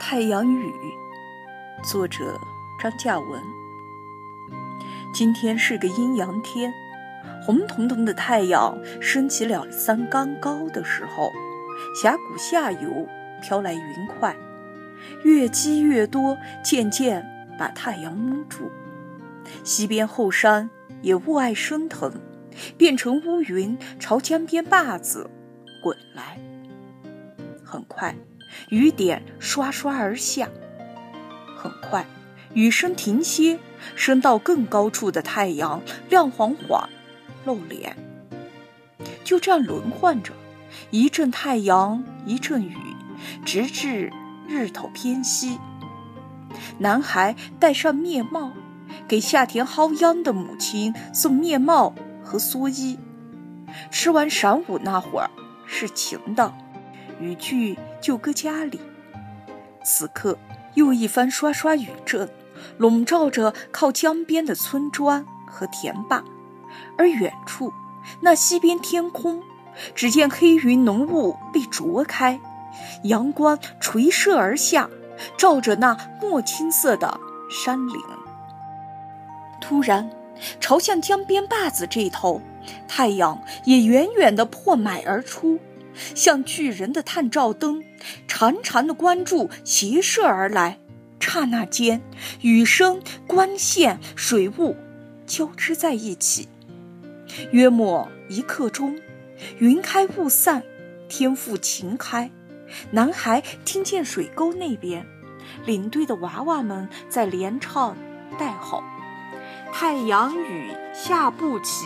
太阳雨，作者张嘉文。今天是个阴阳天，红彤彤的太阳升起了三竿高的时候，峡谷下游飘来云块，越积越多，渐渐把太阳蒙住。西边后山也雾霭升腾，变成乌云朝江边坝子滚来。很快。雨点刷刷而下，很快，雨声停歇，升到更高处的太阳亮晃晃，露脸。就这样轮换着，一阵太阳，一阵雨，直至日头偏西。男孩戴上面帽，给下田薅秧的母亲送面帽和蓑衣。吃完晌午那会儿，是晴的。雨具就搁家里。此刻又一番刷刷雨阵，笼罩着靠江边的村庄和田坝，而远处那西边天空，只见黑云浓雾被啄开，阳光垂射而下，照着那墨青色的山岭。突然，朝向江边坝子这头，太阳也远远地破麦而出。像巨人的探照灯，长长的关注斜射而来。刹那间，雨声、光线、水雾交织在一起。约莫一刻钟，云开雾散，天复晴开。男孩听见水沟那边，领队的娃娃们在连唱带吼：“太阳雨下不起，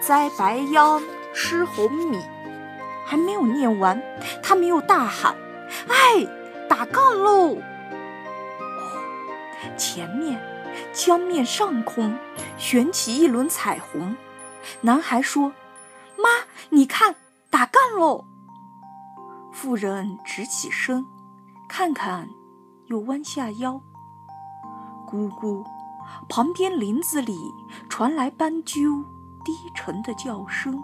栽白秧吃红米。”还没有念完，他们又大喊：“哎，打杠喽！”前面江面上空悬起一轮彩虹。男孩说：“妈，你看，打杠喽！”妇人直起身，看看，又弯下腰。咕咕，旁边林子里传来斑鸠低沉的叫声。